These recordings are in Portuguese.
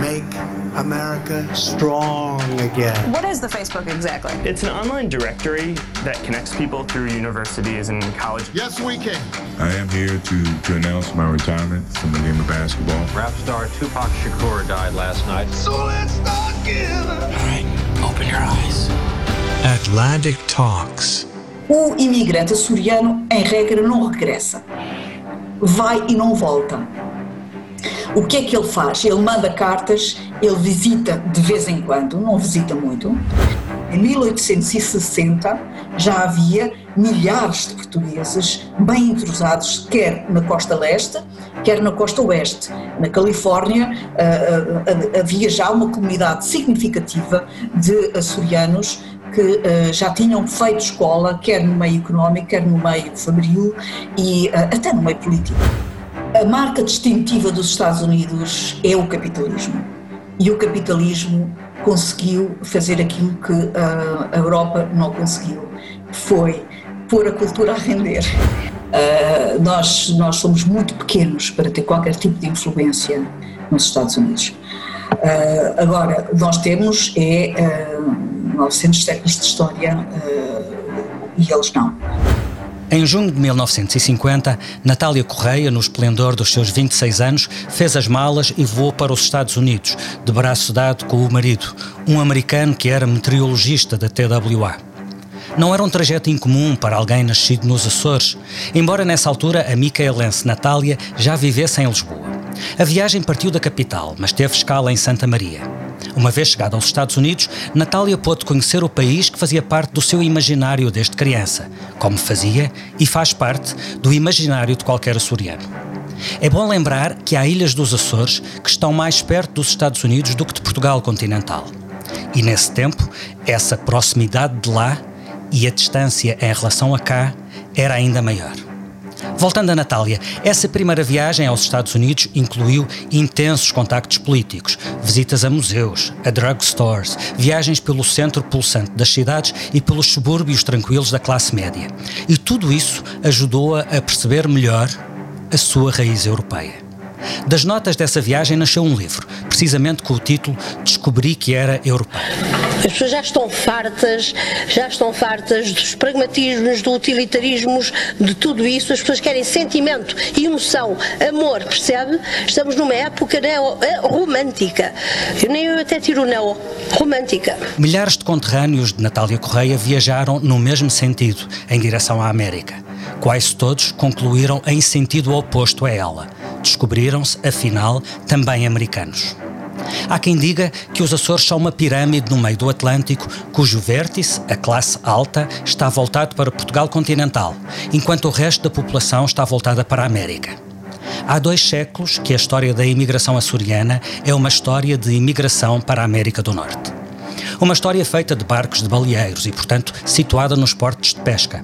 Make America strong again. What is the Facebook exactly? It's an online directory that connects people through universities and college. Yes, we can. I am here to, to announce my retirement from the game of basketball. Rap star Tupac Shakur died last night. So let's start again. All right, open your eyes. Atlantic Talks. O imigrante açoriano, em regra, não regressa. Vai e não volta. O que é que ele faz? Ele manda cartas, ele visita de vez em quando, não visita muito. Em 1860 já havia milhares de portugueses bem entrosados, quer na costa leste, quer na costa oeste. Na Califórnia havia já uma comunidade significativa de açorianos que já tinham feito escola, quer no meio económico, quer no meio fabril e até no meio político. A marca distintiva dos Estados Unidos é o capitalismo. E o capitalismo conseguiu fazer aquilo que a Europa não conseguiu, foi pôr a cultura a render. Uh, nós, nós somos muito pequenos para ter qualquer tipo de influência nos Estados Unidos. Uh, agora, nós temos é uh, 900 séculos de história e eles não. Em junho de 1950, Natália Correia, no esplendor dos seus 26 anos, fez as malas e voou para os Estados Unidos, de braço dado com o marido, um americano que era meteorologista da TWA. Não era um trajeto incomum para alguém nascido nos Açores, embora nessa altura a micaelense Natália já vivesse em Lisboa. A viagem partiu da capital, mas teve escala em Santa Maria. Uma vez chegada aos Estados Unidos, Natália pôde conhecer o país que fazia parte do seu imaginário desde criança, como fazia e faz parte do imaginário de qualquer açoriano. É bom lembrar que há ilhas dos Açores que estão mais perto dos Estados Unidos do que de Portugal continental. E nesse tempo, essa proximidade de lá e a distância em relação a cá era ainda maior. Voltando a Natália, essa primeira viagem aos Estados Unidos incluiu intensos contactos políticos, visitas a museus, a drugstores, viagens pelo centro pulsante das cidades e pelos subúrbios tranquilos da classe média. E tudo isso ajudou-a a perceber melhor a sua raiz europeia. Das notas dessa viagem nasceu um livro, precisamente com o título Descobri que era europeu. As pessoas já estão fartas, já estão fartas dos pragmatismos, do utilitarismos, de tudo isso. As pessoas querem sentimento, emoção, amor, percebe? Estamos numa época neo, romântica. Eu nem eu até tiro neo, romântica. Milhares de conterrâneos de Natália Correia viajaram no mesmo sentido, em direção à América. Quase todos concluíram em sentido oposto a ela. Descobriram-se, afinal, também americanos. Há quem diga que os Açores são uma pirâmide no meio do Atlântico, cujo vértice, a classe alta, está voltado para Portugal continental, enquanto o resto da população está voltada para a América. Há dois séculos que a história da imigração açoriana é uma história de imigração para a América do Norte. Uma história feita de barcos de baleeiros e, portanto, situada nos portos de pesca,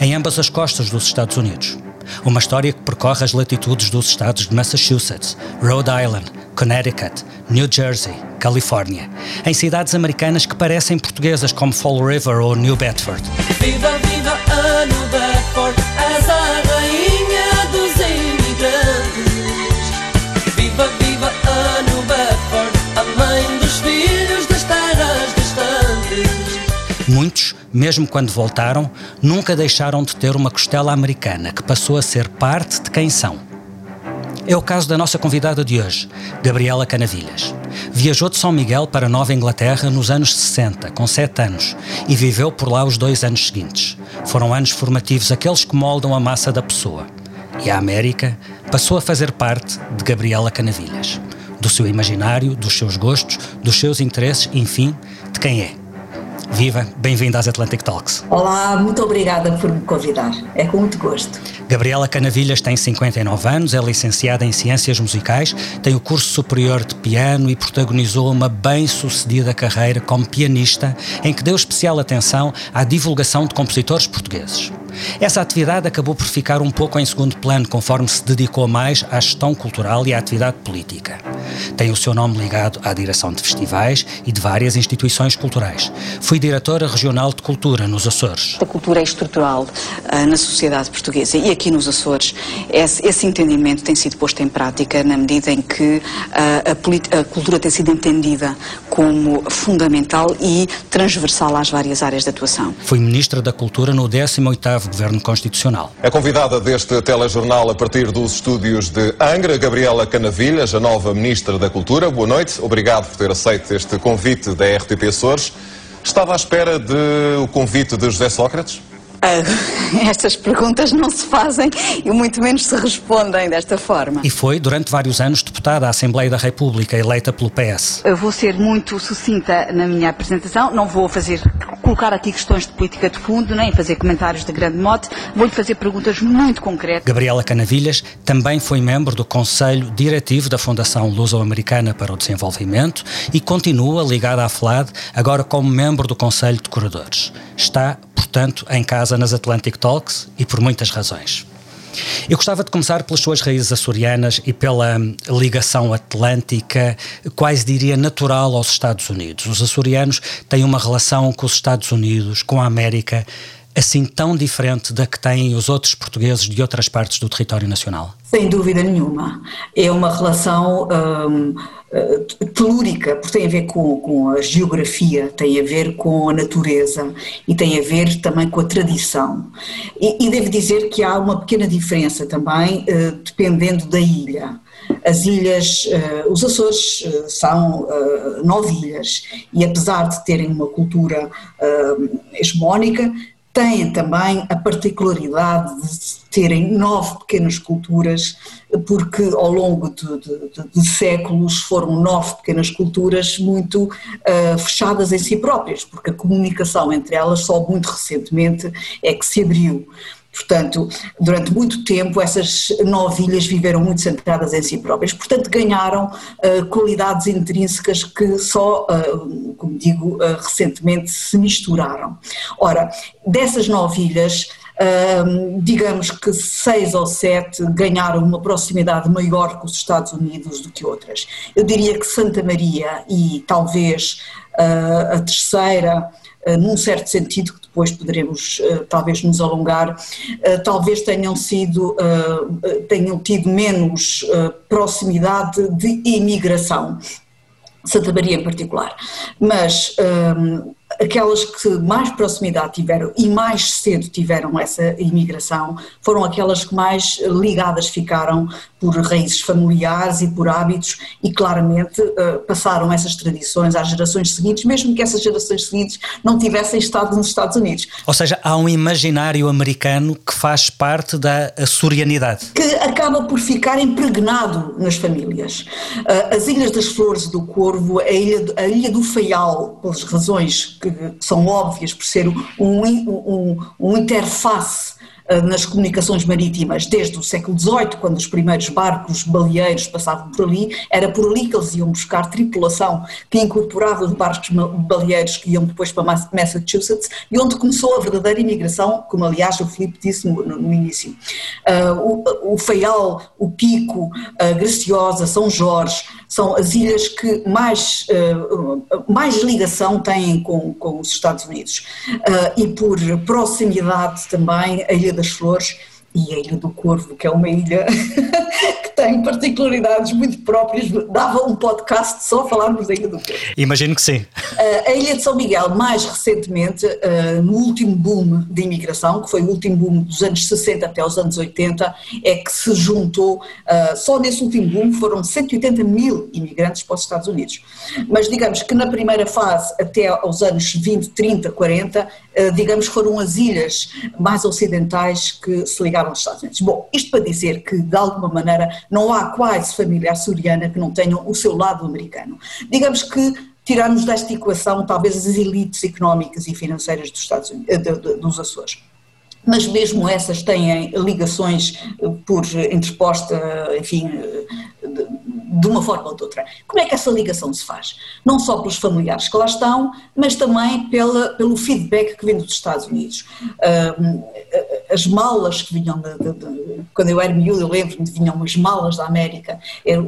em ambas as costas dos Estados Unidos. Uma história que percorre as latitudes dos estados de Massachusetts, Rhode Island, Connecticut, New Jersey, Califórnia, em cidades americanas que parecem portuguesas como Fall River ou New Bedford. Viva, viva a New Bedford, és a Muitos, mesmo quando voltaram, nunca deixaram de ter uma costela americana que passou a ser parte de quem são. É o caso da nossa convidada de hoje, Gabriela Canavilhas. Viajou de São Miguel para Nova Inglaterra nos anos 60, com 7 anos, e viveu por lá os dois anos seguintes. Foram anos formativos aqueles que moldam a massa da pessoa. E a América passou a fazer parte de Gabriela Canavilhas. Do seu imaginário, dos seus gostos, dos seus interesses, enfim, de quem é. Viva, bem-vinda às Atlantic Talks. Olá, muito obrigada por me convidar. É com muito gosto. Gabriela Canavilhas tem 59 anos, é licenciada em Ciências Musicais, tem o curso superior de piano e protagonizou uma bem-sucedida carreira como pianista em que deu especial atenção à divulgação de compositores portugueses. Essa atividade acabou por ficar um pouco em segundo plano, conforme se dedicou mais à gestão cultural e à atividade política. Tem o seu nome ligado à direção de festivais e de várias instituições culturais. Foi diretora regional de cultura nos Açores. A cultura é estrutural uh, na sociedade portuguesa e aqui nos Açores esse, esse, entendimento tem sido posto em prática na medida em que uh, a, a cultura tem sido entendida como fundamental e transversal às várias áreas de atuação. Foi ministra da Cultura no 18º Governo Constitucional. A convidada deste telejornal a partir dos estúdios de Angra, Gabriela Canavilhas, a nova ministra da Cultura. Boa noite, obrigado por ter aceito este convite da RTP Açores. Estava à espera do convite de José Sócrates? Uh, estas perguntas não se fazem e muito menos se respondem desta forma. E foi, durante vários anos, deputada à Assembleia da República, eleita pelo PS. Eu vou ser muito sucinta na minha apresentação, não vou fazer, colocar aqui questões de política de fundo, nem fazer comentários de grande mote, vou-lhe fazer perguntas muito concretas. Gabriela Canavilhas também foi membro do Conselho Diretivo da Fundação Luso-Americana para o Desenvolvimento e continua ligada à FLAD, agora como membro do Conselho de Curadores. Está portanto, em casa nas Atlantic Talks e por muitas razões. Eu gostava de começar pelas suas raízes açorianas e pela ligação atlântica, quase diria natural aos Estados Unidos. Os açorianos têm uma relação com os Estados Unidos, com a América, assim tão diferente da que têm os outros portugueses de outras partes do território nacional? Sem dúvida nenhuma. É uma relação. Hum, eh, telúrica, porque tem a ver com, com, a geografia, tem a ver com a natureza e tem a ver também com a tradição. E, e devo dizer que há uma pequena diferença também, uh, dependendo da ilha. As ilhas, uh, os Açores são nove ilhas e apesar de terem uma cultura hegemónica, têm também a particularidade de terem nove pequenas culturas, porque ao longo de, de, de séculos foram nove pequenas culturas muito uh, fechadas em si próprias, porque a comunicação entre elas só muito recentemente é que se abriu. Portanto, durante muito tempo essas nove ilhas viveram muito centradas em si próprias, portanto ganharam uh, qualidades intrínsecas que só, uh, como digo, uh, recentemente se misturaram. Ora, dessas nove ilhas, digamos que seis ou sete ganharam uma proximidade maior com os Estados Unidos do que outras. Eu diria que Santa Maria e talvez a terceira num certo sentido, que depois poderemos eh, talvez nos alongar, eh, talvez tenham sido, tenham tido menos proximidade de imigração. Santa Maria em particular, mas aquelas que mais proximidade tiveram e mais cedo tiveram essa imigração foram aquelas que mais ligadas ficaram por raízes familiares e por hábitos e claramente uh, passaram essas tradições às gerações seguintes, mesmo que essas gerações seguintes não tivessem estado nos Estados Unidos. Ou seja, há um imaginário americano que faz parte da açorianidade. Que acaba por ficar impregnado nas famílias. Uh, as Ilhas das Flores do Corvo, a Ilha, a ilha do Faial, pelas razões que, são óbvias, por ser um, um, um interface eh, nas comunicações marítimas desde o século XVIII, quando os primeiros barcos baleeiros passavam por ali, era por ali que eles iam buscar tripulação que incorporava os barcos baleeiros que iam depois para Massachusetts e onde começou a verdadeira imigração, como aliás o Filipe disse no, no início. Uh, o, o o Pico, a Graciosa, São Jorge, são as ilhas que mais, uh, mais ligação têm com, com os Estados Unidos. Uh, e por proximidade também, a Ilha das Flores e a Ilha do Corvo, que é uma ilha tem particularidades muito próprias, dava um podcast só a falarmos da Ilha do Corvo. Imagino que sim. A Ilha de São Miguel, mais recentemente, no último boom de imigração, que foi o último boom dos anos 60 até os anos 80, é que se juntou, só nesse último boom foram 180 mil imigrantes para os Estados Unidos. Mas digamos que na primeira fase, até aos anos 20, 30, 40, digamos que foram as ilhas mais ocidentais que se ligaram aos Estados Unidos. Bom, isto para dizer que, de alguma maneira, não há quase família açoriana que não tenham o seu lado americano. Digamos que tirarmos desta equação talvez as elites económicas e financeiras dos, Estados Unidos, dos Açores. mas mesmo essas têm ligações por interposta, enfim, de uma forma ou de outra. Como é que essa ligação se faz? Não só pelos familiares que lá estão, mas também pela, pelo feedback que vem dos Estados Unidos. as malas que vinham, de, de, de, quando eu era miúdo, eu lembro-me de vinham umas malas da América,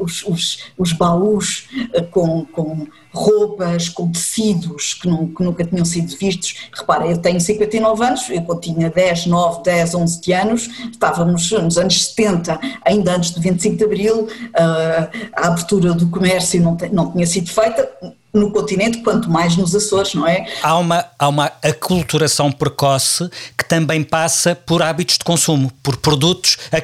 os, os, os baús eh, com, com roupas, com tecidos que, não, que, nunca tinham sido vistos. Repara, eu tenho 59 anos, eu quando tinha 10, 9, 10, 11 anos, estávamos nos anos 70, ainda antes do 25 de Abril, uh, a abertura do comércio não, não tinha sido feita, no continente, quanto mais nos Açores, não é? Há uma, há uma aculturação precoce que também passa por hábitos de consumo, por produtos a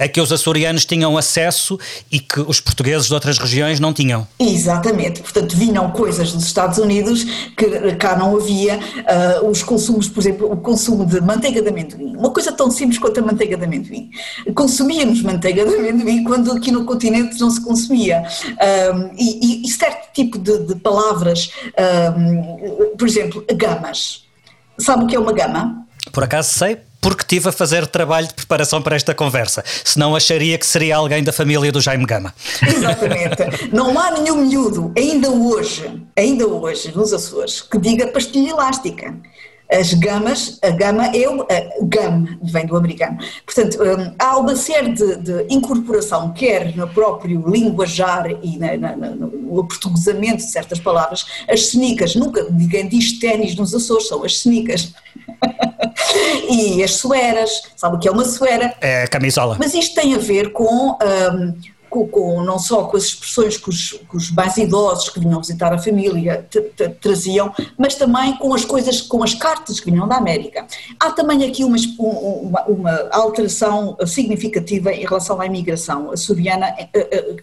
a que os açorianos tinham acesso e que os portugueses de outras regiões não tinham. Exatamente, portanto vinham coisas dos Estados Unidos que cá não havia, uh, os consumos, por exemplo, o consumo de manteiga de amendoim, uma coisa tão simples quanto a manteiga de amendoim. Consumíamos manteiga de amendoim quando aqui no continente não se consumia. Uh, e, e, certo tipo de, de palavras, uh, por exemplo, gamas. Sabe o que é uma gama? Por acaso sei, porque estive a fazer trabalho de preparação para esta conversa. Senão acharia que seria alguém da família do Jaime Gama. Exatamente. Não há nenhum miúdo, ainda hoje, ainda hoje, nos Açores, que diga pastilha elástica. As gamas, a gama o a gam, vem do americano. Portanto, um, há uma série de, de, incorporação, quer no próprio linguajar e na, na, no portuguesamento de certas palavras. As cenicas, nunca ninguém diz ténis nos Açores, são as cenicas. e as sueras, sabe o que é uma suera? É a camisola. Mas isto tem a ver com, um, com, com, não só com as expressões que os, que os mais idosos que vinham visitar a família traziam, mas também com as coisas, com as cartas que vinham da América. Há também aqui uma, uma, uma alteração significativa em relação à imigração açoriana, eh, eh,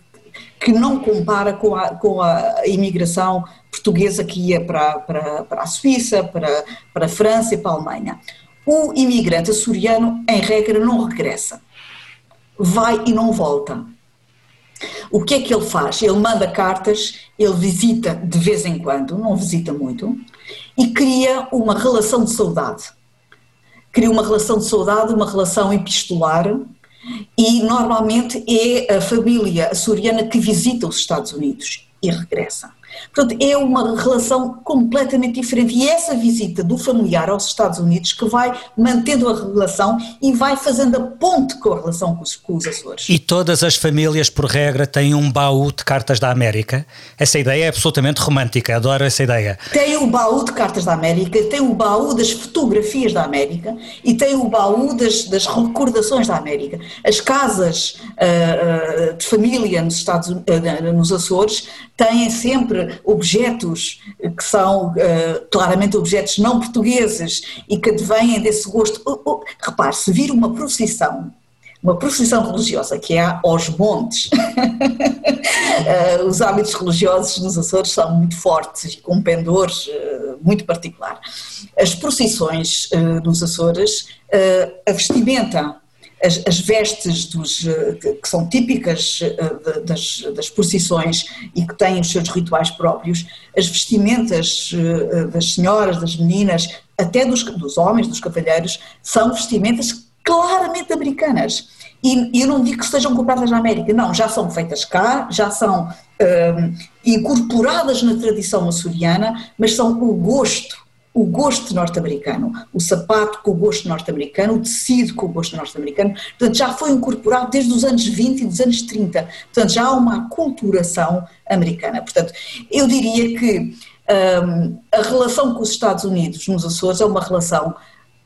que não compara com a, com a imigração portuguesa que ia para, para, para a Suíça, para, para a França e para a Alemanha. O imigrante açoriano, em regra, não regressa. Vai e não volta. O que é que ele faz? Ele manda cartas, ele visita de vez em quando, não visita muito, e cria uma relação de saudade. Cria uma relação de saudade, uma relação epistolar, e normalmente é a família açoriana que visita os Estados Unidos e regressa. Portanto, é uma relação completamente diferente. E essa visita do familiar aos Estados Unidos que vai mantendo a relação e vai fazendo a ponte com a relação com os, com os Açores. E todas as famílias, por regra, têm um baú de cartas da América. Essa ideia é absolutamente romântica, adoro essa ideia. Tem o baú de cartas da América, tem o baú das fotografias da América e tem o baú das, das recordações da América. As casas uh, uh, de família nos, Estados, uh, nos Açores têm sempre objetos que são uh, claramente objetos não portugueses e que advêm desse gosto. Repare, se vir uma procissão, uma procissão religiosa que é aos montes, uh, os hábitos religiosos nos Açores são muito fortes e com pendores uh, muito particular. As procissões nos Açores, a vestimenta as, as vestes dos, eh, que são típicas eh, das, das procissões e que têm os seus rituais próprios, as vestimentas eh, das senhoras, das meninas, até dos, dos homens, dos cavalheiros, são vestimentas claramente americanas. E eu não digo que estejam compradas na América, não, já são feitas cá, já são um, incorporadas na tradição açoriana, mas são o gosto o gosto norte-americano, o sapato com o gosto norte-americano, o tecido com o gosto norte-americano, portanto já foi incorporado desde os anos 20 e dos anos 30, portanto já há uma aculturação americana. Portanto, eu diria que um, a relação com os Estados Unidos nos Açores é uma relação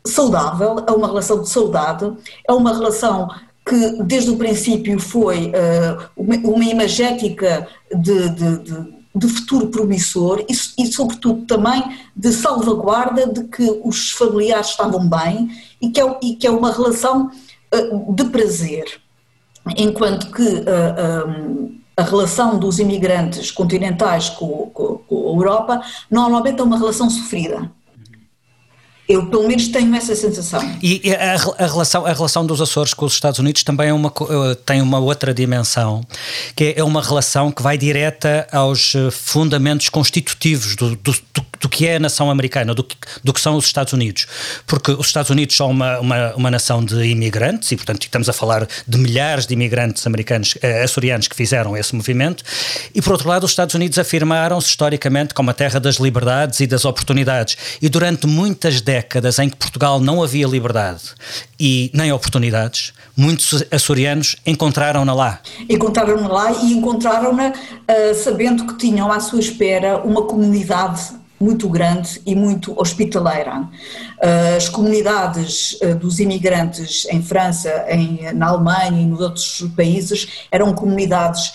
saudável, é uma relação de saudade, é uma relação que desde o princípio foi uh, uma, uma imagética de, de, de de futuro promissor e, e, sobretudo, também de salvaguarda de que os familiares estavam bem e que é, e que é uma relação uh, de prazer. Enquanto que eh, eh, a relação dos imigrantes continentais com, com, com a Europa normalmente é uma relação sofrida eu, pelo menos, tenho essa sensação. E a, a, relação, a relação dos Açores com os Estados Unidos também é uma, eh, tem uma outra dimensão, que é uma relação que vai direta aos eh, fundamentos constitutivos do, do, do do que é a nação americana, do que, do que são os Estados Unidos. Porque os Estados Unidos são uma, uma, uma nação de imigrantes e, portanto, estamos a falar de milhares de imigrantes americanos, eh, açorianos que fizeram esse movimento. E, por outro lado, os Estados Unidos afirmaram-se historicamente como a terra das liberdades e das oportunidades. E durante muitas décadas em que Portugal não havia liberdade e nem oportunidades, muitos açorianos encontraram-na lá. Encontraram-na lá e encontraram-na uh, sabendo que tinham à sua espera uma comunidade muito grande e muito hospitaleira. Eh, as comunidades eh, dos imigrantes em França, em, na Alemanha e nos outros países eram comunidades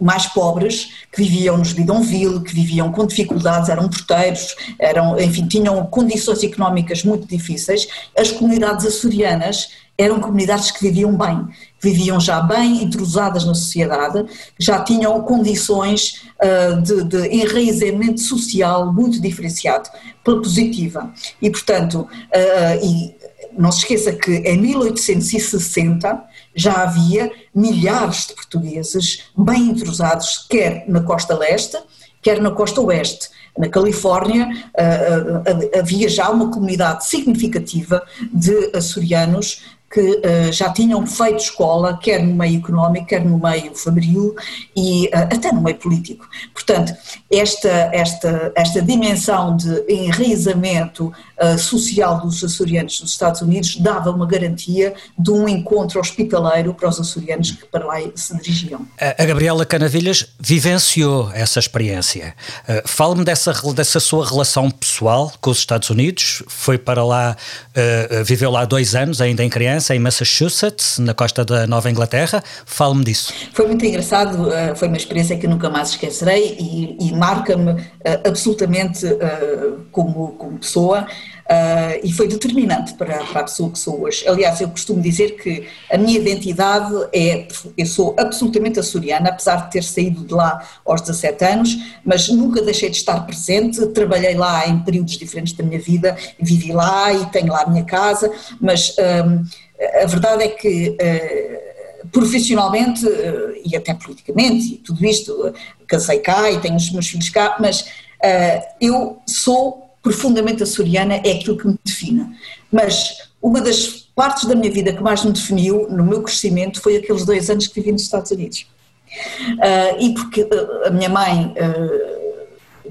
mais pobres que viviam nos bidonville, que viviam com dificuldades, eram porteiros, eram, enfim, tinham condições económicas muito difíceis. As comunidades açorianas eram comunidades que viviam bem, viviam já bem entrosadas na sociedade, já tinham condições uh, de, de enraizamento social muito diferenciado, pela positiva. E, portanto, uh, e não se esqueça que em 1860 já havia milhares de portugueses bem entrosados, quer na costa leste, quer na costa oeste. Na Califórnia uh, havia já uma comunidade significativa de açorianos que uh, já tinham feito escola, quer no meio económico, quer no meio fabril e uh, até no meio político. Portanto, esta, esta, esta dimensão de enraizamento uh, social dos açorianos nos Estados Unidos dava uma garantia de um encontro hospitaleiro para os açorianos que para lá se dirigiam. A, Gabriela Canavilhas vivenciou essa experiência. Fale-me dessa, dessa sua relação pessoal com os Estados Unidos, foi para lá, viveu lá dois anos, ainda em criança, em Massachusetts, na costa da Nova Inglaterra. Fale-me disso. Foi muito engraçado, eh, foi uma experiência que nunca mais esquecerei e, e marca-me eh, absolutamente eh, como, como pessoa. E foi determinante para, para, a pessoa que sou hoje. Aliás, eu costumo dizer que a minha identidade é, eu sou absolutamente açoriana, apesar de ter saído de lá aos 17 anos, mas nunca deixei de estar presente, trabalhei lá em períodos diferentes da minha vida, vivi lá e tenho lá a minha casa, mas um, a verdade é que uh, profissionalmente uh, e até politicamente, e tudo isto, casei cá e tenho os meus filhos cá, mas eu sou profundamente açoriana é aquilo que me define. Mas uma das partes da minha vida que mais me definiu no meu crescimento foi aqueles dois anos que vivi nos Estados Unidos. E porque a minha mãe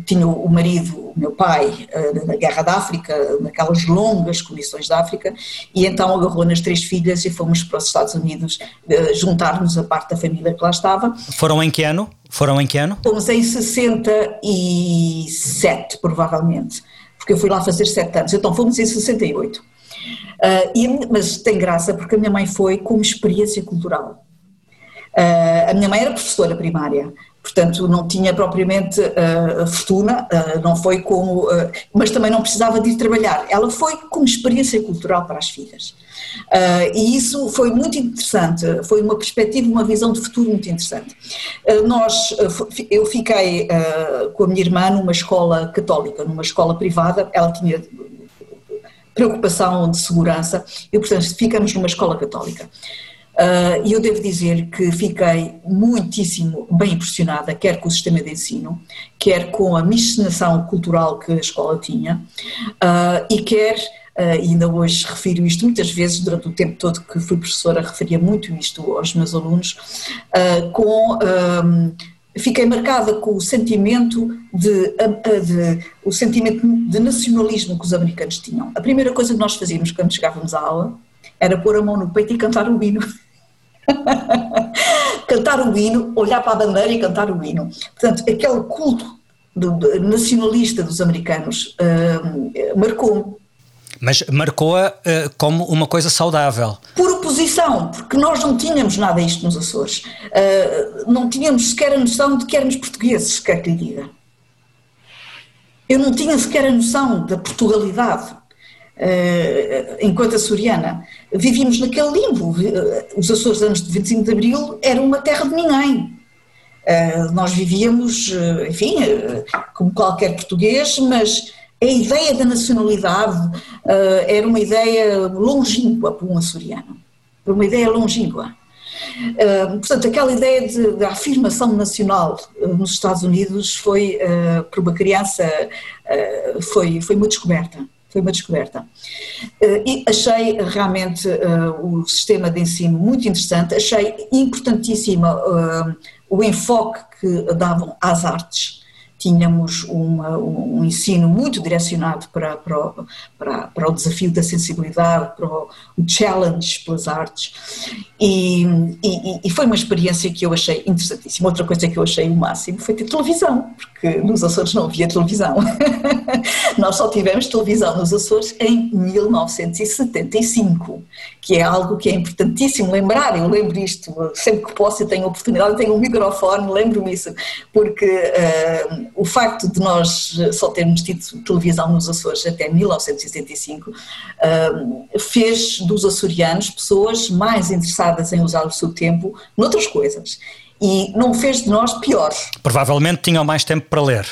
tinha o marido, o meu pai, uh, na Guerra da África, naquelas longas comissões da África, e então agarrou nas três filhas e fomos para os Estados Unidos juntar-nos a parte da família que lá estava. Foram em que ano? Foram em que ano? Fomos em 67, provavelmente porque eu fui lá fazer sete anos, então fomos em 68. Uh, e, mas tem graça porque a minha mãe foi como experiência cultural. Uh, a minha mãe era professora primária, portanto não tinha propriamente uh, fortuna, uh, não foi como, mas também não precisava de ir trabalhar. Ela foi como experiência cultural para as filhas. Uh, e isso foi muito interessante, foi uma perspectiva, uma visão de futuro muito interessante. Uh, nós, uh, eu fiquei com a minha irmã numa escola católica, numa escola privada, ela tinha preocupação de segurança e, portanto, ficamos numa escola católica. E eu devo dizer que fiquei muitíssimo bem impressionada, quer com o sistema de ensino, quer com a miscigenação cultural que a escola tinha, e quer Uh, ainda hoje refiro isto muitas vezes, durante o tempo todo que fui professora, referia muito isto aos meus alunos, uh, com. Um, fiquei marcada com o sentimento de, de, o sentimento de nacionalismo que os americanos tinham. A primeira coisa que nós fazíamos quando chegávamos à aula era pôr a mão no peito e cantar o hino. cantar o hino, olhar para a bandeira e cantar o hino. Portanto, aquele culto do, do, nacionalista dos americanos uh, marcou-me mas marcou-a uh, como uma coisa saudável. Por oposição, porque nós não tínhamos nada isto nos Açores. Uh, não tínhamos sequer a noção de que éramos portugueses, quer que lhe diga. Eu não tinha sequer a noção da Portugalidade. Uh, enquanto açoriana, vivíamos naquele limbo. Os Açores, antes de 25 de Abril, eram uma terra de ninguém. Uh, nós vivíamos, enfim, como qualquer português, mas a ideia da nacionalidade era uma ideia longínqua para um açoriano, uma ideia longínqua. Portanto, aquela ideia de, de afirmação nacional nos Estados Unidos foi, para uma criança, foi, foi uma descoberta. Foi uma descoberta. E achei realmente o sistema de ensino muito interessante, achei importantíssimo o enfoque que davam às artes tínhamos uma, um ensino muito direcionado para, para, para, para, o desafio da sensibilidade, para o, o challenge pelas artes, e, e, e, foi uma experiência que eu achei interessantíssima. Outra coisa que eu achei o máximo foi ter televisão, porque nos Açores não havia televisão. Nós só tivemos televisão nos Açores em 1975, que é algo que é importantíssimo lembrar. Eu lembro isto, sempre que posso, eu tenho oportunidade, tenho um microfone, lembro-me isso, porque uh, o facto de nós só termos tido televisão nos Açores até 1975 uh, fez dos açorianos pessoas mais interessadas em usar o seu tempo noutras coisas. E não fez de nós piores. Provavelmente tinham mais tempo para ler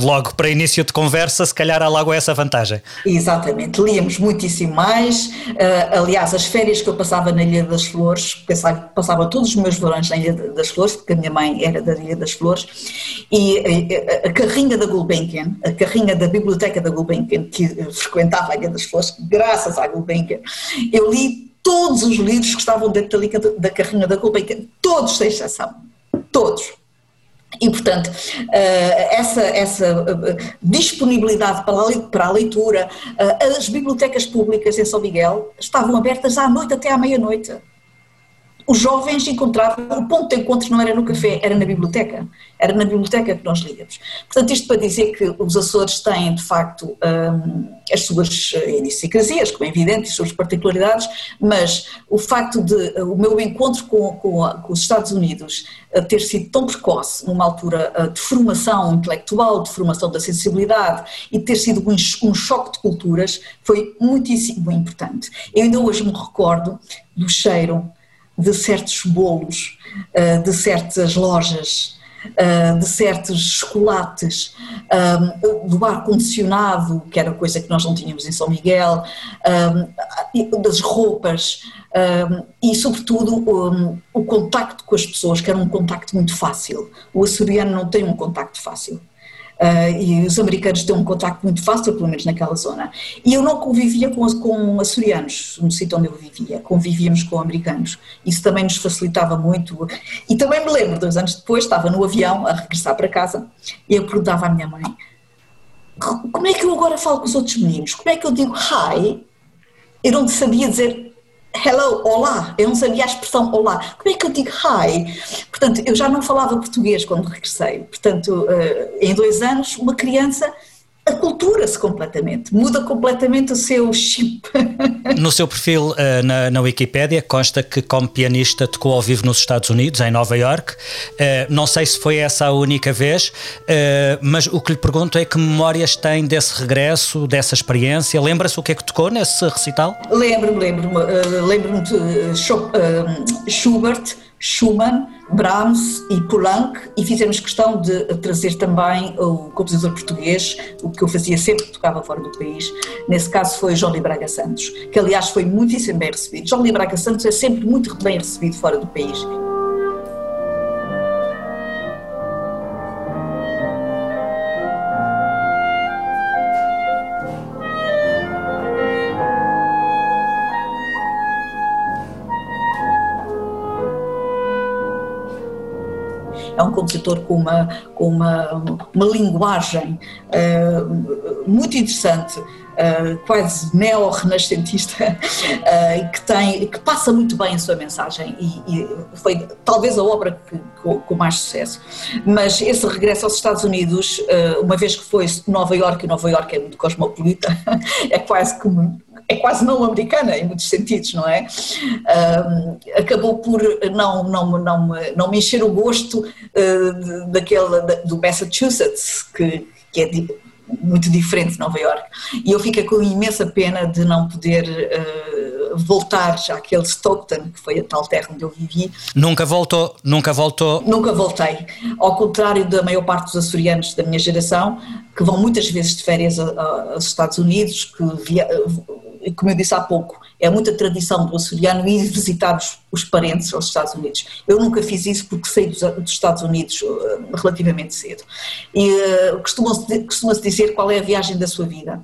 logo para início de conversa, se calhar há logo essa vantagem. Exatamente, líamos muitíssimo mais. Uh, aliás, as férias que eu passava na Ilha das Flores, passava, passava todos os meus verões na Ilha das Flores, porque a minha mãe era da Ilha das Flores, e a, a, a carrinha da Gulbenkian, a carrinha da biblioteca da Gulbenkian, que frequentava a Ilha das Flores, graças à Gulbenkian, eu li todos os livros que estavam dentro da, da carrinha da Gulbenkian, todos sem exceção, todos. E, portanto, eh, essa, essa eh, disponibilidade para a leitura, eh, as bibliotecas públicas em São Miguel estavam abertas à noite até à meia-noite os jovens encontravam, o ponto de encontro não era no café, era na biblioteca, era na biblioteca que nós líamos. Portanto, isto para dizer que os Açores têm, de facto, um, as suas idiosincrasias, como é evidente, as suas particularidades, mas o facto de o meu encontro com, com, com os Estados Unidos ter sido tão precoce, numa altura de formação intelectual, de formação da sensibilidade, e ter sido um, um choque de culturas, foi muitíssimo importante. Eu ainda hoje me recordo do cheiro de certos bolos, eh, de certas lojas, eh, de certos chocolates, eh, do ar-condicionado, que era coisa que nós não tínhamos em São Miguel, das roupas e, sobretudo, o contacto com as pessoas, que era um contacto muito fácil. O açoriano não tem um contacto fácil. Uh, e os americanos têm um contacto muito fácil, pelo menos naquela zona. E eu não convivia com, com açorianos, no sítio onde eu vivia, convivíamos com americanos. Isso também nos facilitava muito. E também me lembro, dois anos depois, estava no avião a regressar para casa e eu perguntava à minha mãe: como é que eu agora falo com os outros meninos? Como é que eu digo hi? Eu não sabia dizer hello, olá, eu não sabia a expressão olá. Como é que eu digo hi? Portanto, eu já não falava português quando regressei. Portanto, eh, em dois anos, uma criança acultura-se completamente, muda completamente o seu chip. No seu perfil uh, na, na Wikipédia consta que como pianista tocou ao vivo nos Estados Unidos, em Nova York. Uh, não sei se foi essa a única vez, uh, mas o que lhe pergunto é que memórias tem desse regresso, dessa experiência? Lembra-se o que é que tocou nesse recital? Lembro-me, lembro-me, lembro-me de Schubert, Schumann, Brahms e Poulenc e fizemos questão de trazer também o compositor português, o que eu fazia sempre que tocava fora do país. Nesse caso foi João Braga Santos, que aliás foi muitíssimo bem recebido. João Braga Santos é sempre muito bem recebido fora do país. Compositor com uma, com uma, uma linguagem uh, muito interessante, uh, quase neo-renascentista, uh, que, tem, que passa muito bem a sua mensagem e, e foi talvez a obra que, com, com, mais sucesso. Mas esse regresso aos Estados Unidos, uma vez que foi Nova York, e Nova York é muito cosmopolita, é quase como é quase não americana em muitos sentidos, não é? Um, acabou por não, não, não, não me encher o gosto uh, daquele, do Massachusetts, que, que é muito diferente de Nova York. E eu fico com imensa pena de não poder uh, voltar àquele Stockton, que foi a tal terra onde eu vivi. Nunca voltou, nunca voltou? Nunca voltei. Ao contrário da maior parte dos açorianos da minha geração, que vão muitas vezes de férias aos Estados Unidos, que via, como eu disse há pouco, é muita tradição do açoriano ir visitar os, os parentes aos Estados Unidos. Eu nunca fiz isso porque saí dos, dos Estados Unidos uh, relativamente cedo. E uh, costuma-se costuma dizer qual é a viagem da sua vida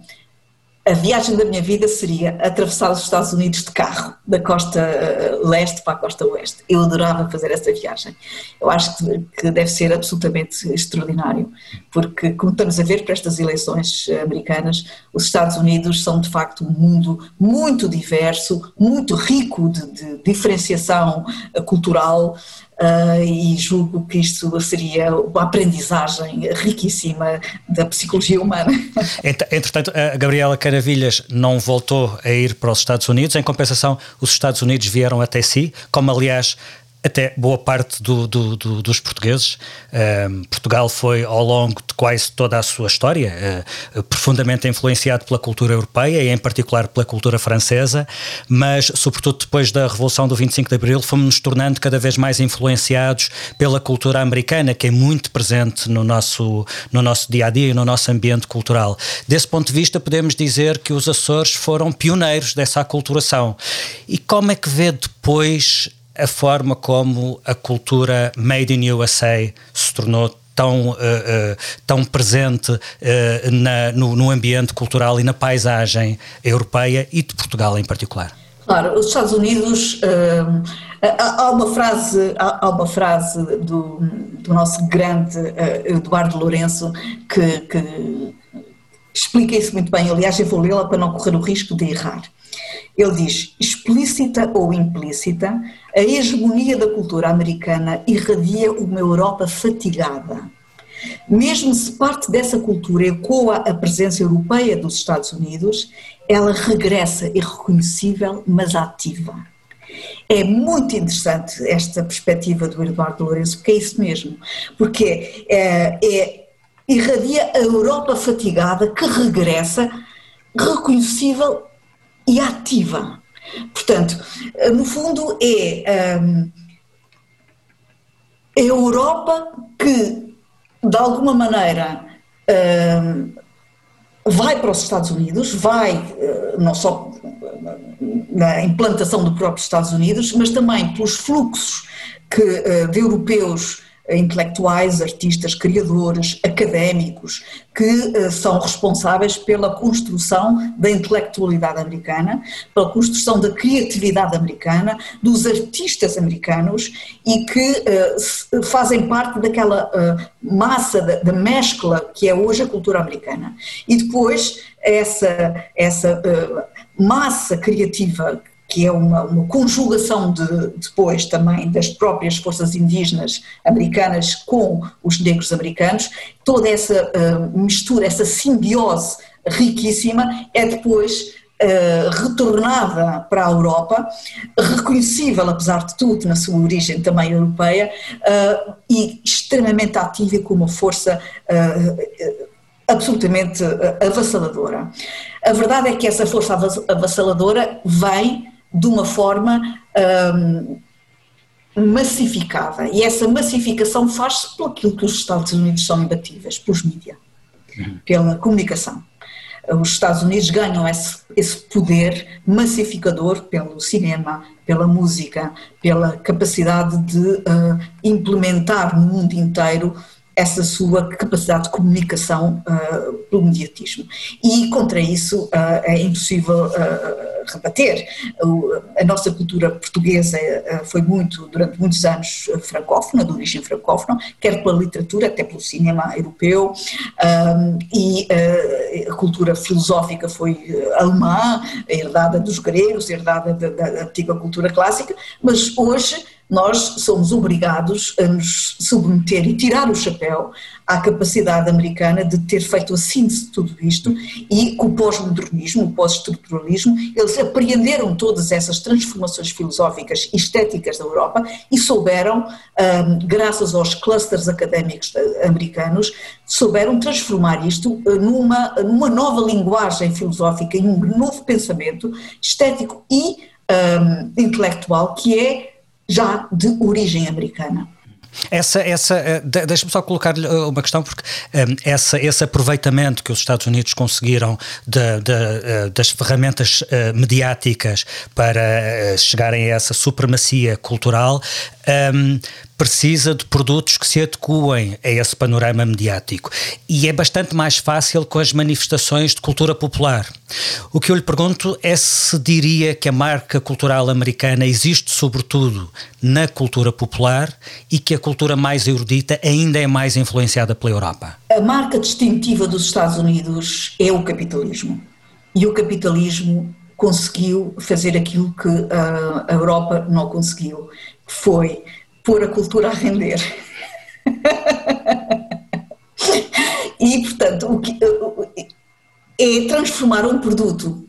a viagem da minha vida seria atravessar os Estados Unidos de carro, da costa eh, leste para a costa oeste. Eu adorava fazer essa viagem. Eu acho que, deve ser absolutamente extraordinário, porque, como estamos a ver para estas eleições americanas, os Estados Unidos são de facto um mundo muito diverso, muito rico de, de diferenciação cultural. Uh, e julgo que isto seria uma aprendizagem riquíssima da psicologia humana. Entretanto, a Gabriela Caravilhas não voltou a ir para os Estados Unidos, em compensação, os Estados Unidos vieram até si, como aliás até boa parte do, do, do, dos portugueses. Uh, Portugal foi, ao longo de quase toda a sua história, uh, profundamente influenciado pela cultura europeia e, em particular, pela cultura francesa, mas, sobretudo depois da Revolução do 25 de Abril, fomos-nos tornando cada vez mais influenciados pela cultura americana, que é muito presente no nosso, no nosso dia a dia e no nosso ambiente cultural. Desse ponto de vista, podemos dizer que os Açores foram pioneiros dessa aculturação. E como é que vê depois a forma como a cultura made in USA se tornou tão, uh, uh, tão presente uh, na, no, no, ambiente cultural e na paisagem europeia e de Portugal em particular? Claro, os Estados Unidos. há uma frase, há uma frase do, do nosso grande Eduardo Lourenço que, que explica isso muito bem. Aliás, eu vou lê-la para não correr o risco de errar. Ele diz: explícita ou implícita, a hegemonia da cultura americana irradia uma Europa fatigada. Mesmo se parte dessa cultura ecoa a presença europeia dos Estados Unidos, ela regressa irreconhecível, mas ativa. É muito interessante esta perspectiva do Eduardo Lourenço, porque é isso mesmo, porque é, é irradia a Europa fatigada que regressa reconhecível e ativa. Portanto, no fundo é um, a Europa que, de alguma maneira, um, vai para os Estados Unidos, vai uh, não só na implantação do próprio Estados Unidos, mas também pelos fluxos que, de europeus intelectuais, artistas, criadores, académicos, que uh, são responsáveis pela construção da intelectualidade americana, pela construção da criatividade americana, dos artistas americanos e que uh, fazem parte daquela uh, massa da, mescla que é hoje a cultura americana. E depois essa, essa massa criativa que é uma, uma conjugação de, depois também das próprias forças indígenas americanas com os negros americanos, toda essa uh, mistura, essa simbiose riquíssima é depois Uh, retornada para a Europa, reconhecível, apesar de tudo, na sua origem também europeia, uh, e extremamente ativa e com uma força uh, absolutamente avassaladora. A verdade é que essa força avassaladora vem de uma forma um, massificada. E essa massificação faz-se por aquilo que os Estados Unidos são imbatíveis, pelos mídias, pela comunicação. Os Estados Unidos ganham esse, esse poder massificador pelo cinema, pela música, pela capacidade de uh, implementar no mundo inteiro essa sua capacidade de comunicação uh, pelo mediatismo. E contra isso uh, é impossível uh, rebater. A nossa cultura portuguesa foi muito, durante muitos anos, francófona, de origem francófona, quer pela literatura, até pelo cinema europeu, e a cultura filosófica foi alemã, herdada dos gregos, herdada da, da antiga cultura clássica, mas hoje nós somos obrigados a nos submeter e tirar o chapéu à capacidade americana de ter feito a síntese de tudo isto e com o pós-modernismo, o pós-estruturalismo, eles apreenderam todas essas transformações filosóficas e estéticas da Europa e souberam, graças aos clusters académicos americanos, souberam transformar isto eh, numa, numa nova linguagem filosófica e um novo pensamento estético e um, intelectual que é já de origem americana. Essa, essa, eh, deixa-me só colocar-lhe eh, uma questão, porque um, eh, essa, esse aproveitamento que os Estados Unidos conseguiram de, de, das ferramentas mediáticas para chegarem a essa supremacia cultural um, precisa de produtos que se adequem a esse panorama mediático. E é bastante mais fácil com as manifestações de cultura popular. O que eu lhe pergunto é se diria que a marca cultural americana existe sobretudo na cultura popular e que a cultura mais erudita ainda é mais influenciada pela Europa. A marca distintiva dos Estados Unidos é o capitalismo. E o capitalismo conseguiu fazer aquilo que a Europa não conseguiu, foi pôr a cultura a render. e, portanto, o que, é transformar um produto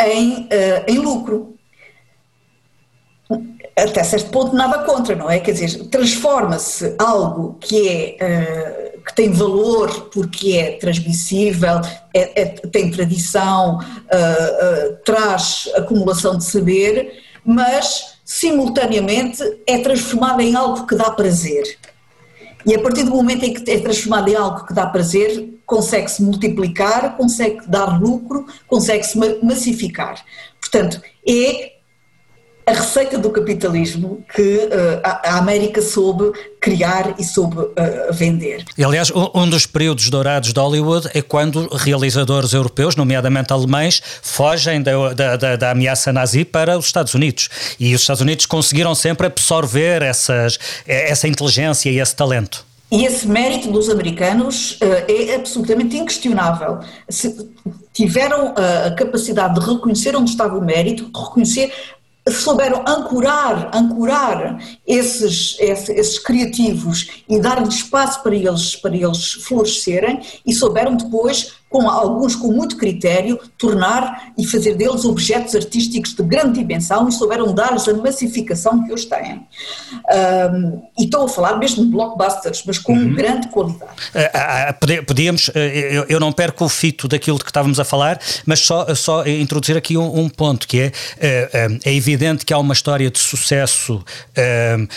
em, uh, em lucro. Até certo ponto, nada contra, não é? Quer dizer, transforma-se algo que, é, uh, que tem valor porque é transmissível, é, é, tem tradição, uh, traz acumulação de saber, mas simultaneamente é transformada em algo que dá prazer. E a partir do momento em que é transformado em algo que dá prazer, consegue-se multiplicar, consegue dar lucro, consegue-se massificar. Portanto, é a receita do capitalismo que uh, a América soube criar e soube uh, vender. E, aliás, um dos períodos dourados de Hollywood é quando realizadores europeus, nomeadamente alemães, fogem da, da, da, da, ameaça nazi para os Estados Unidos. E os Estados Unidos conseguiram sempre absorver essas, essa inteligência e esse talento. E esse mérito dos americanos uh, é absolutamente inquestionável. Se tiveram a capacidade de reconhecer onde estava o mérito, de reconhecer souberam ancorar, ancorar esses, esses, criativos e dar-lhes espaço para eles, para eles florescerem e souberam depois com alguns com muito critério, tornar e fazer deles objetos artísticos de grande dimensão e souberam dar-lhes a massificação que hoje têm. Um, e estou a falar mesmo de blockbusters, mas com uhum. grande qualidade. Uh, podíamos, uh, eu, eu, não perco o fito daquilo de que estávamos a falar, mas só, só introduzir aqui um, um ponto, que é, uh, é evidente que há uma história de sucesso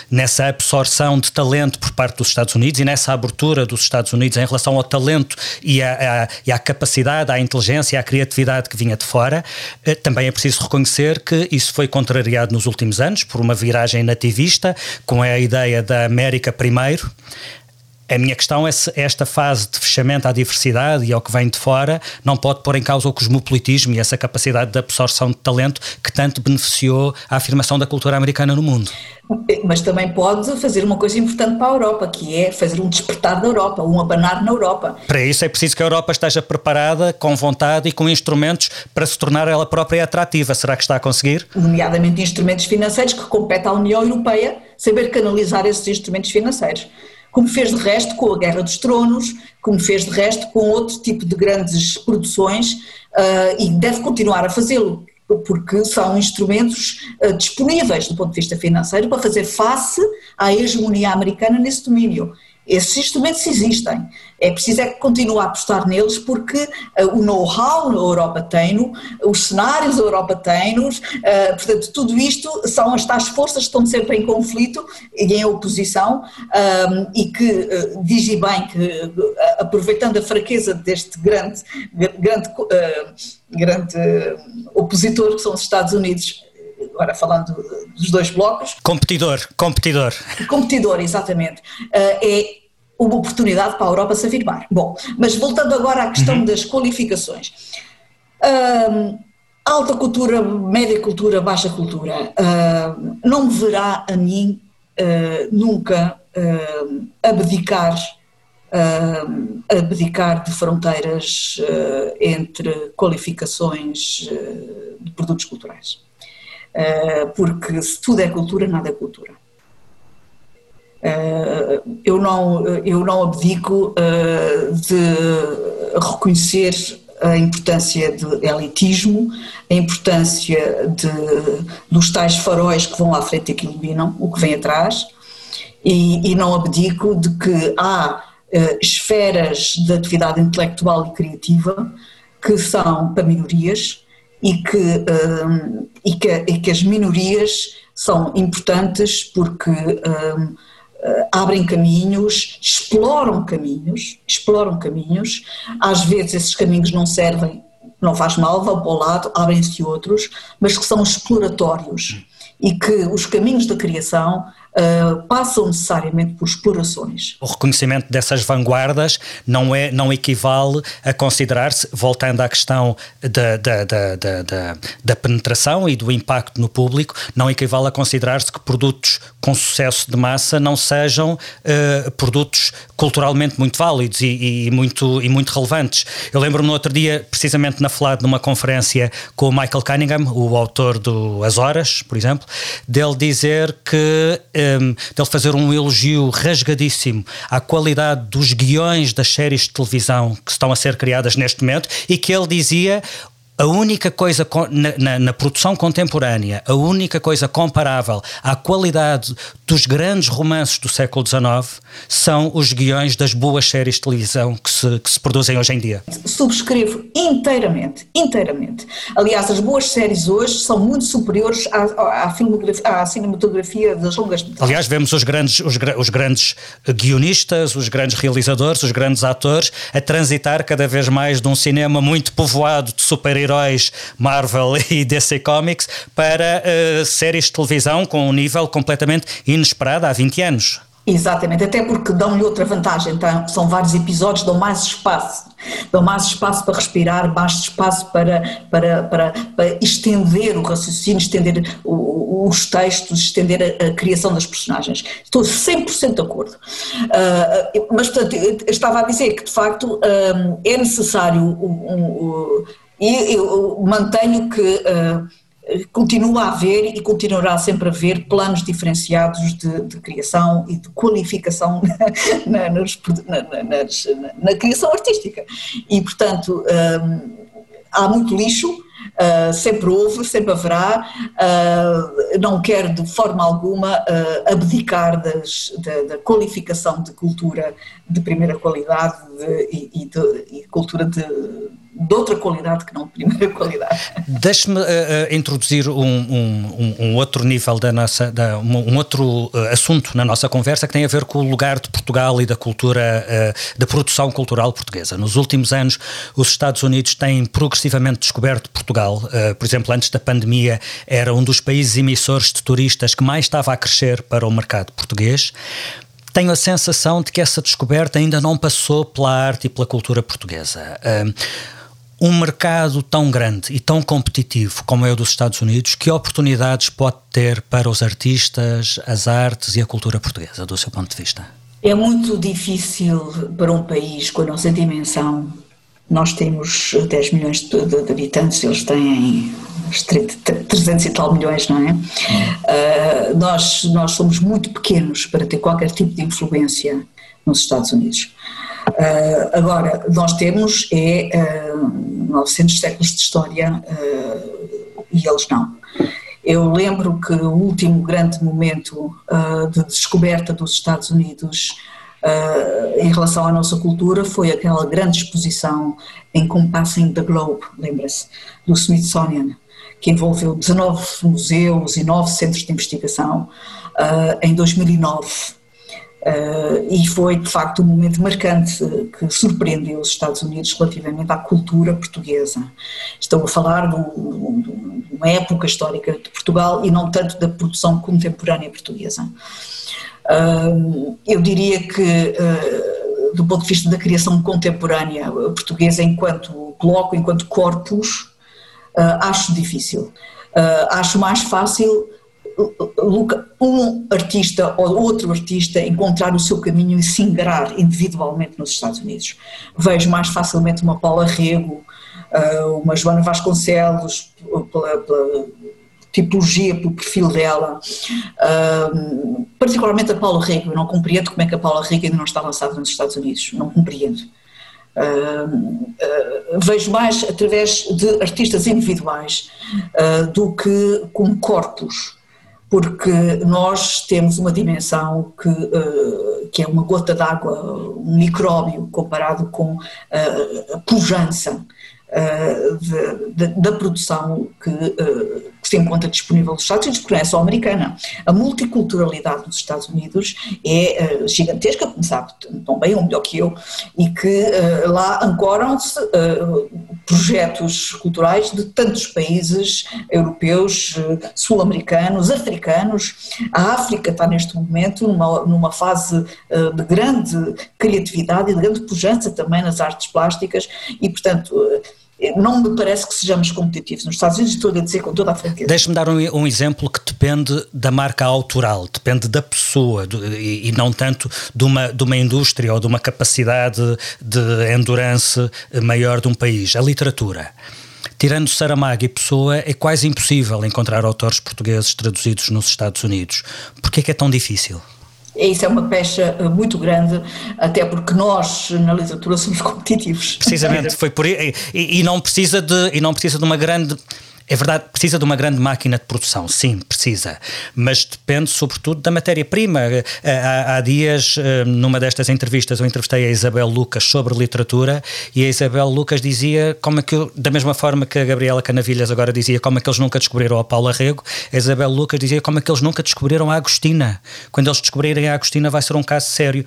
nessa absorção de talento por parte dos Estados Unidos e nessa abertura dos Estados Unidos em relação ao talento e à, e à capacidade, à inteligência, à criatividade que vinha de fora. Eh, também é preciso reconhecer que isso foi contrariado nos últimos anos por uma viragem nativista, com a ideia da América primeiro. A minha questão é se esta fase de fechamento à diversidade e ao que vem de fora não pode pôr em causa o cosmopolitismo e essa capacidade de absorção de talento que tanto beneficiou a afirmação da cultura americana no mundo. Mas também pode fazer uma coisa importante para a Europa, que é fazer um despertar da Europa, um abanar na Europa. Para isso é preciso que a Europa esteja preparada, com vontade e com instrumentos para se tornar ela própria atrativa. Será que está a conseguir? Nomeadamente instrumentos financeiros que compete à União Europeia saber canalizar esses instrumentos financeiros como fez de resto com a Guerra dos Tronos, como fez de resto com outro tipo de grandes produções uh, e deve continuar a fazê-lo, porque são instrumentos uh, disponíveis do ponto de vista financeiro para fazer face à hegemonia americana nesse domínio. Esses instrumentos existem, é preciso é que continue a apostar neles porque uh, o know-how a Europa tem-no, os cenários a Europa tem-nos, uh, portanto tudo isto são as tais forças que estão sempre em conflito e em oposição um, e que uh, diz bem que aproveitando a fraqueza deste grande, grande, grande opositor que são os Estados Unidos, agora falando dos dois blocos. Competidor, competidor. Competidor, exatamente. Uh, é uma oportunidade para a Europa se afirmar. Bom, mas voltando agora à questão uhum. das qualificações. Uh, alta cultura, média cultura, baixa cultura. Uh, não me verá a mim nunca abdicar uh, abdicar de fronteiras uh, entre qualificações uh, de produtos culturais. Eh, porque se tudo é cultura, nada é cultura. Eh, eu não, eu não abdico eh, de reconhecer a importância do elitismo, a importância de, dos tais faróis que vão à frente e que iluminam o que vem atrás, e, e não abdico de que há esferas de atividade intelectual e criativa que são para minorias e que, um, e que, e que as minorias são importantes porque um, abrem caminhos, exploram caminhos, exploram caminhos, às vezes esses caminhos não servem, não faz mal, vão para o lado, abrem-se outros, mas que são exploratórios. E que os caminhos da criação uh, passam necessariamente por explorações. O reconhecimento dessas vanguardas não, é, não equivale a considerar-se, voltando à questão da, da, da, da, penetração e do impacto no público, não equivale a considerar-se que produtos com sucesso de massa não sejam uh, produtos culturalmente muito válidos e, e, muito, e muito relevantes. Eu lembro-me no outro dia, precisamente na FLAD, numa conferência com o Michael Cunningham, o autor do As Horas, por exemplo, dele dizer que um, dele fazer um elogio rasgadíssimo à qualidade dos guiões das séries de televisão que estão a ser criadas neste momento e que ele dizia a única coisa na, na, na, produção contemporânea, a única coisa comparável à qualidade dos grandes romances do século XIX são os guiões das boas séries de televisão que se, que se produzem hoje em dia. Subscrevo inteiramente, inteiramente. Aliás, as boas séries hoje são muito superiores à, à, à cinematografia das longas Aliás, vemos os grandes, os, os grandes guionistas, os grandes realizadores, os grandes atores a transitar cada vez mais de um cinema muito povoado de super heróis Marvel e DC Comics para uh, séries de televisão com um nível completamente inesperado há 20 anos. Exatamente, até porque dão-lhe outra vantagem, então, são vários episódios, dão mais espaço, dão mais espaço para respirar, mais espaço para, para, para, para estender o raciocínio, estender o, os textos, estender a, a, criação das personagens. Estou 100% de acordo. Uh, mas, portanto, estava a dizer que, de facto, uh, é necessário um, um, e eu mantenho que uh, continua a haver e continuará sempre a haver planos diferenciados de, de criação e de qualificação na, na, nas, na, criação artística. E, portanto, um, há muito lixo, uh, sempre houve, sempre haverá, uh, não quero de forma alguma uh, abdicar das, da, da, qualificação de cultura de primeira qualidade de, e, e, de, e cultura de de outra qualidade que não de primeira qualidade. Deixe-me uh, uh, introduzir um, um, um, outro nível da nossa, da, um, outro uh, assunto na nossa conversa que tem a ver com o lugar de Portugal e da cultura, da produção cultural portuguesa. Nos últimos anos, os Estados Unidos têm progressivamente descoberto Portugal. Por exemplo, antes da pandemia, era um dos países emissores de turistas que mais estava a crescer para o mercado português tenho a sensação de que essa descoberta ainda não passou pela arte e pela cultura portuguesa um mercado tão grande e tão competitivo como é o dos Estados Unidos, que oportunidades pode ter para os artistas, as artes e a cultura portuguesa, do seu ponto de vista? É muito difícil para um país com a nossa dimensão. Nós temos 10 milhões de, de, de habitantes, eles têm 300 e tal milhões, não é? Uh, nós, nós somos muito pequenos para ter qualquer tipo de influência nos Estados Unidos. Uh, agora, nós temos é uh, ah, 900 séculos de história e eles não. Eu lembro que o último grande momento de descoberta dos Estados Unidos em relação à nossa cultura foi aquela grande exposição em Compassing the Globe, lembra-se, do Smithsonian, que envolveu 19 museus e 9 centros de investigação em 2009 Uh, e foi de facto um momento marcante que surpreendeu os Estados Unidos relativamente à cultura portuguesa. Estou a falar de, um, de uma época histórica de Portugal e não tanto da produção contemporânea portuguesa. Eu diria que, uh, do ponto de vista da criação contemporânea portuguesa, enquanto bloco, enquanto corpus, acho difícil. acho mais fácil um artista ou outro artista encontrar o seu caminho e se ingrar individualmente nos Estados Unidos. Vejo mais facilmente uma Paula Rego, ah, uma Joana Vasconcelos, tipologia, pelo perfil dela, ah, particularmente a Paula Rego, eu não compreendo como é que a Paula Rego ainda não está lançada nos Estados Unidos, não compreendo. Uh, uh, vejo mais através de artistas individuais uh, do que como corpos porque nós temos uma dimensão que, uh, que é uma gota d'água, um micróbio comparado com uh, a pujança da produção que, que, se encontra disponível nos Estados Unidos, porque não é só americana. A multiculturalidade dos Estados Unidos é gigantesca, como sabe tão bem ou melhor que eu, e que lá ancoram-se projetos culturais de tantos países europeus, sul-americanos, africanos. A África está neste momento numa, numa fase de grande criatividade e de grande pujança também nas artes plásticas e, portanto, não me parece que sejamos competitivos nos Estados Unidos, estou a dizer com toda a franqueza. Deixe-me dar um, um, exemplo que depende da marca autoral, depende da pessoa do, e, e, não tanto de uma, de uma indústria ou de uma capacidade de endurance maior de um país, a literatura. Tirando Saramago e Pessoa, é quase impossível encontrar autores portugueses traduzidos nos Estados Unidos. Por que é que é tão difícil? Isso é uma pecha eh, muito grande, até porque nós na literatura somos competitivos. Precisamente, foi por. E, e, não precisa de, e não precisa de uma grande é verdade, precisa de uma grande máquina de produção, sim, precisa, mas depende sobretudo da matéria-prima. Eh, há, há, dias, eh, numa destas entrevistas, eu entrevistei a Isabel Lucas sobre literatura e a Isabel Lucas dizia como é que, da mesma forma que a Gabriela Canavilhas agora dizia como é que eles nunca descobriram a Paula Rego, a Isabel Lucas dizia como é que eles nunca descobriram a Agostina. Quando eles descobrirem a Agostina vai ser um caso sério.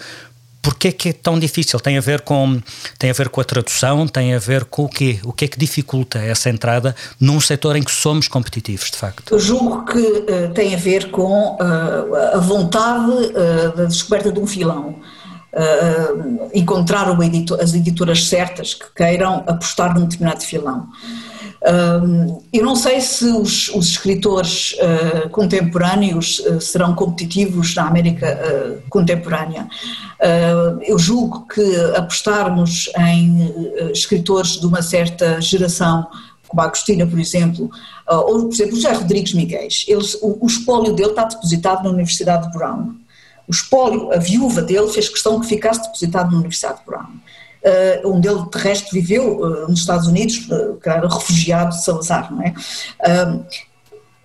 Porquê é que é tão difícil? Tem a ver com tem a ver com a tradução, tem a ver com o quê? O que é que dificulta essa entrada num setor em que somos competitivos, de facto? Eu julgo que uh, tem a ver com uh, a vontade uh, da descoberta de um filão. encontrar editor, as editoras certas que queiram apostar num determinado filão. Eu não sei se os, os escritores contemporâneos serão competitivos na América contemporânea. Uh, eu julgo que apostarmos em uh, escritores de uma certa geração, como a Agostina, por exemplo, uh, ou, por exemplo, o José Rodrigues Miguel, o, o espólio dele está depositado na Universidade de Brown. O espólio, a viúva dele fez questão que ficasse depositado na Universidade de Brown. Uh, onde ele de resto viveu uh, nos Estados Unidos, que era refugiado de Salazar, não é?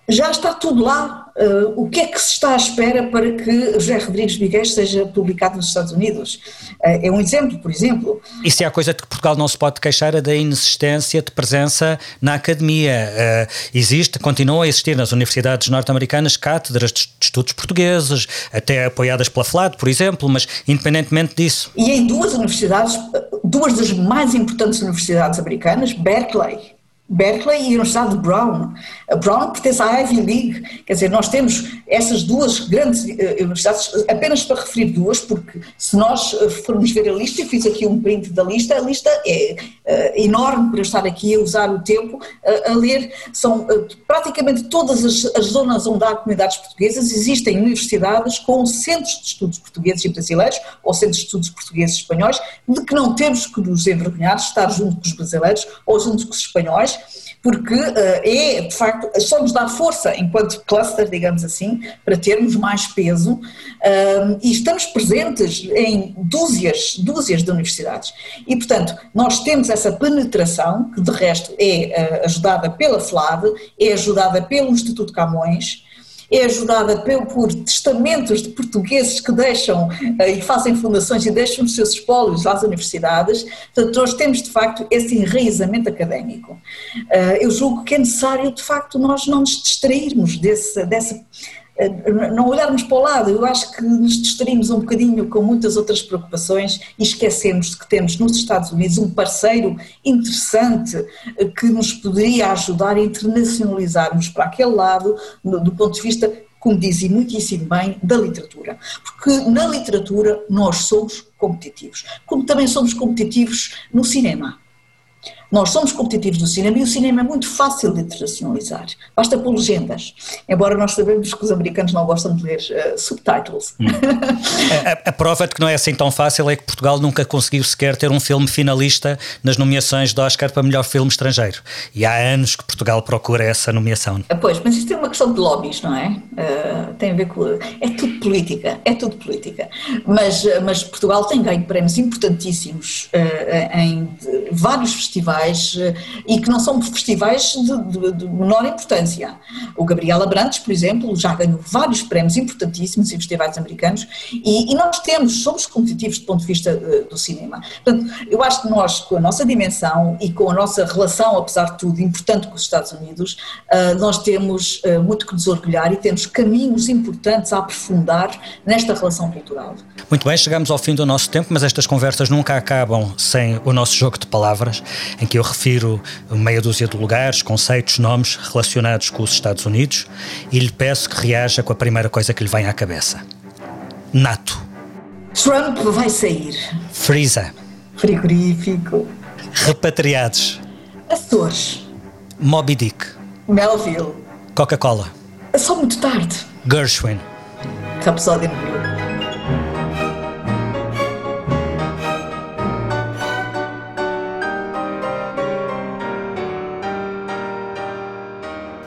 já está tudo lá. Uh, o que é que se está à espera para que José Rodrigues Miguel seja publicado nos Estados Unidos? Uh, é um exemplo, por exemplo. E se há coisa de que Portugal não se pode queixar é da inexistência de presença na academia. Uh, existe, continua a existir nas universidades norte-americanas cátedras de estudos portugueses, até apoiadas pela FLAD, por exemplo, mas independentemente disso. E em duas universidades, duas das mais importantes universidades americanas, Berkeley Berkeley e a Universidade de Brown. A Brown pertence à Ivy League, quer dizer, nós temos essas duas grandes uh, universidades, apenas para referir duas, porque se nós eh, formos ver a lista, eu fiz aqui um print da lista, a lista é uh, enorme para eu estar aqui a usar o tempo a ler, são praticamente todas as, as, zonas onde há comunidades portuguesas, existem universidades com centros de estudos portugueses e brasileiros, ou centros de estudos portugueses e espanhóis, de que não temos que nos envergonhar de estar junto com os brasileiros ou junto com os espanhóis, porque uh, é, de facto, só nos dá força enquanto cluster, digamos assim, para termos mais peso uh, e estamos presentes em dúzias, dúzias de universidades. E, portanto, nós temos essa penetração, que de resto é uh, ajudada pela FLAD, é ajudada pelo Instituto Camões, é ajudada por testamentos de portugueses que deixam eh, e fazem fundações e deixam os seus espólios às universidades. Portanto, nós temos de facto esse enraizamento académico. Eh, eu julgo que é necessário de facto nós não nos distrairmos desse, dessa não olharmos para o lado, eu acho que nos distraímos um bocadinho com muitas outras preocupações e esquecemos de que temos nos Estados Unidos um parceiro interessante eh, que nos poderia ajudar a internacionalizarmos para aquele lado, do ponto de vista, como dizem muitíssimo bem, da literatura. Porque na literatura nós somos competitivos, como também somos competitivos no cinema. Nós somos competitivos no cinema e o cinema é muito fácil de internacionalizar. Basta pôr legendas. Embora nós sabemos que os americanos não gostam de ler uh, subtitles. Hum. a, a, prova de que não é assim tão fácil é que Portugal nunca conseguiu sequer ter um filme finalista nas nomeações do Oscar para melhor filme estrangeiro. E há anos que Portugal procura essa nomeação. Ah, pois, mas isto é uma questão de lobbies, não é? Uh, tem a ver com. É tudo política, é tudo política. Mas, mas Portugal tem ganho prémios importantíssimos uh, em vários festivais festivais eh, e que não são festivais de, de, de, menor importância. O Gabriela Brandes, por exemplo, já ganhou vários prémios importantíssimos em festivais americanos e, e nós temos, somos competitivos do ponto de vista uh, do cinema. Portanto, eu acho que nós, com a nossa dimensão e com a nossa relação, apesar de tudo, importante com os Estados Unidos, uh, nós temos muito que nos orgulhar e temos caminhos importantes a aprofundar nesta relação cultural. Muito bem, chegamos ao fim do nosso tempo, mas estas conversas nunca acabam sem o nosso jogo de palavras, em que eu refiro meia dúzia de lugares, conceitos, nomes relacionados com os Estados Unidos e lhe peço que reaja com a primeira coisa que lhe vem à cabeça. NATO. Trump vai sair. Freeza. Frigorífico. Repatriados. Açores. Moby Dick. Melville. Coca-Cola. Só muito tarde. Gershwin. Rhapsody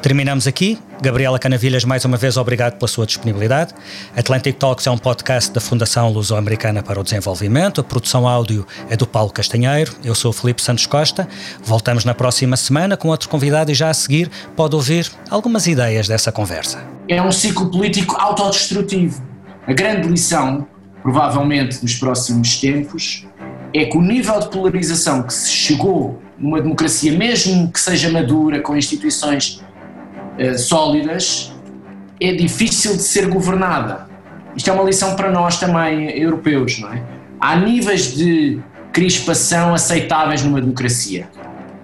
Terminamos aqui. Gabriela Canavilhas, mais uma vez, obrigado pela sua disponibilidade. Atlantic Talks é um podcast da Fundação Luso-Americana para o Desenvolvimento. A produção áudio é do Paulo Castanheiro. Eu sou o Felipe Santos Costa. Voltamos na próxima semana com outro convidado e já a seguir pode ouvir algumas ideias dessa conversa. É um ciclo político autodestrutivo. A grande lição, provavelmente nos próximos tempos, é que o nível de polarização que se chegou numa democracia, mesmo que seja madura, com instituições eh, sólidas, é difícil de ser governada. Isto é uma lição para nós também, europeus, não é? Há níveis de crispação aceitáveis numa democracia.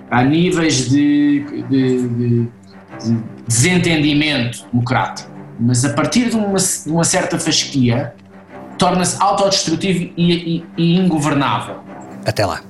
Há níveis de, de, de, de desentendimento democrático. Mas a partir de uma, uma certa fasquia, torna-se autodestrutivo e, e, e ingovernável. Até lá.